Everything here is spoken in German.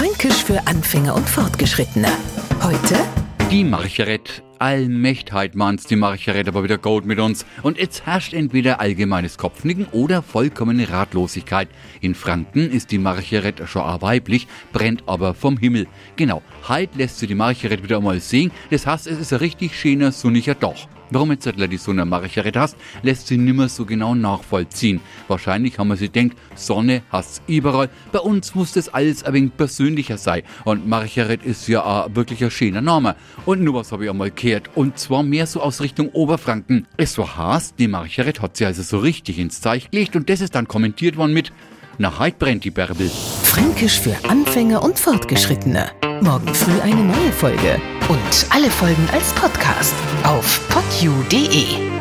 Fränkisch für Anfänger und Fortgeschrittene. Heute Die Marcheret. Allmächtheit meint's die Marcheret aber wieder gut mit uns. Und jetzt herrscht entweder allgemeines Kopfnicken oder vollkommene Ratlosigkeit. In Franken ist die Marcheret schon auch weiblich, brennt aber vom Himmel. Genau, heute lässt sie die Marcheret wieder einmal sehen. Das heißt, es ist ein richtig schöner, sonniger Doch. Warum jetzt die so eine Marcheret hast, lässt sie nimmer so genau nachvollziehen. Wahrscheinlich haben wir sie denkt, Sonne hast überall. Bei uns muss das alles ein wenig persönlicher sein. Und Marcheret ist ja auch wirklich ein schöner Name. Und nur was habe ich einmal gehört. Und zwar mehr so aus Richtung Oberfranken. Es war heißt, die Marcheret hat sie also so richtig ins Zeichen gelegt und das ist dann kommentiert worden mit Na, heut brennt die Bärbel. Fränkisch für Anfänger und Fortgeschrittene. Morgen früh eine neue Folge. Und alle Folgen als Podcast auf podu.de.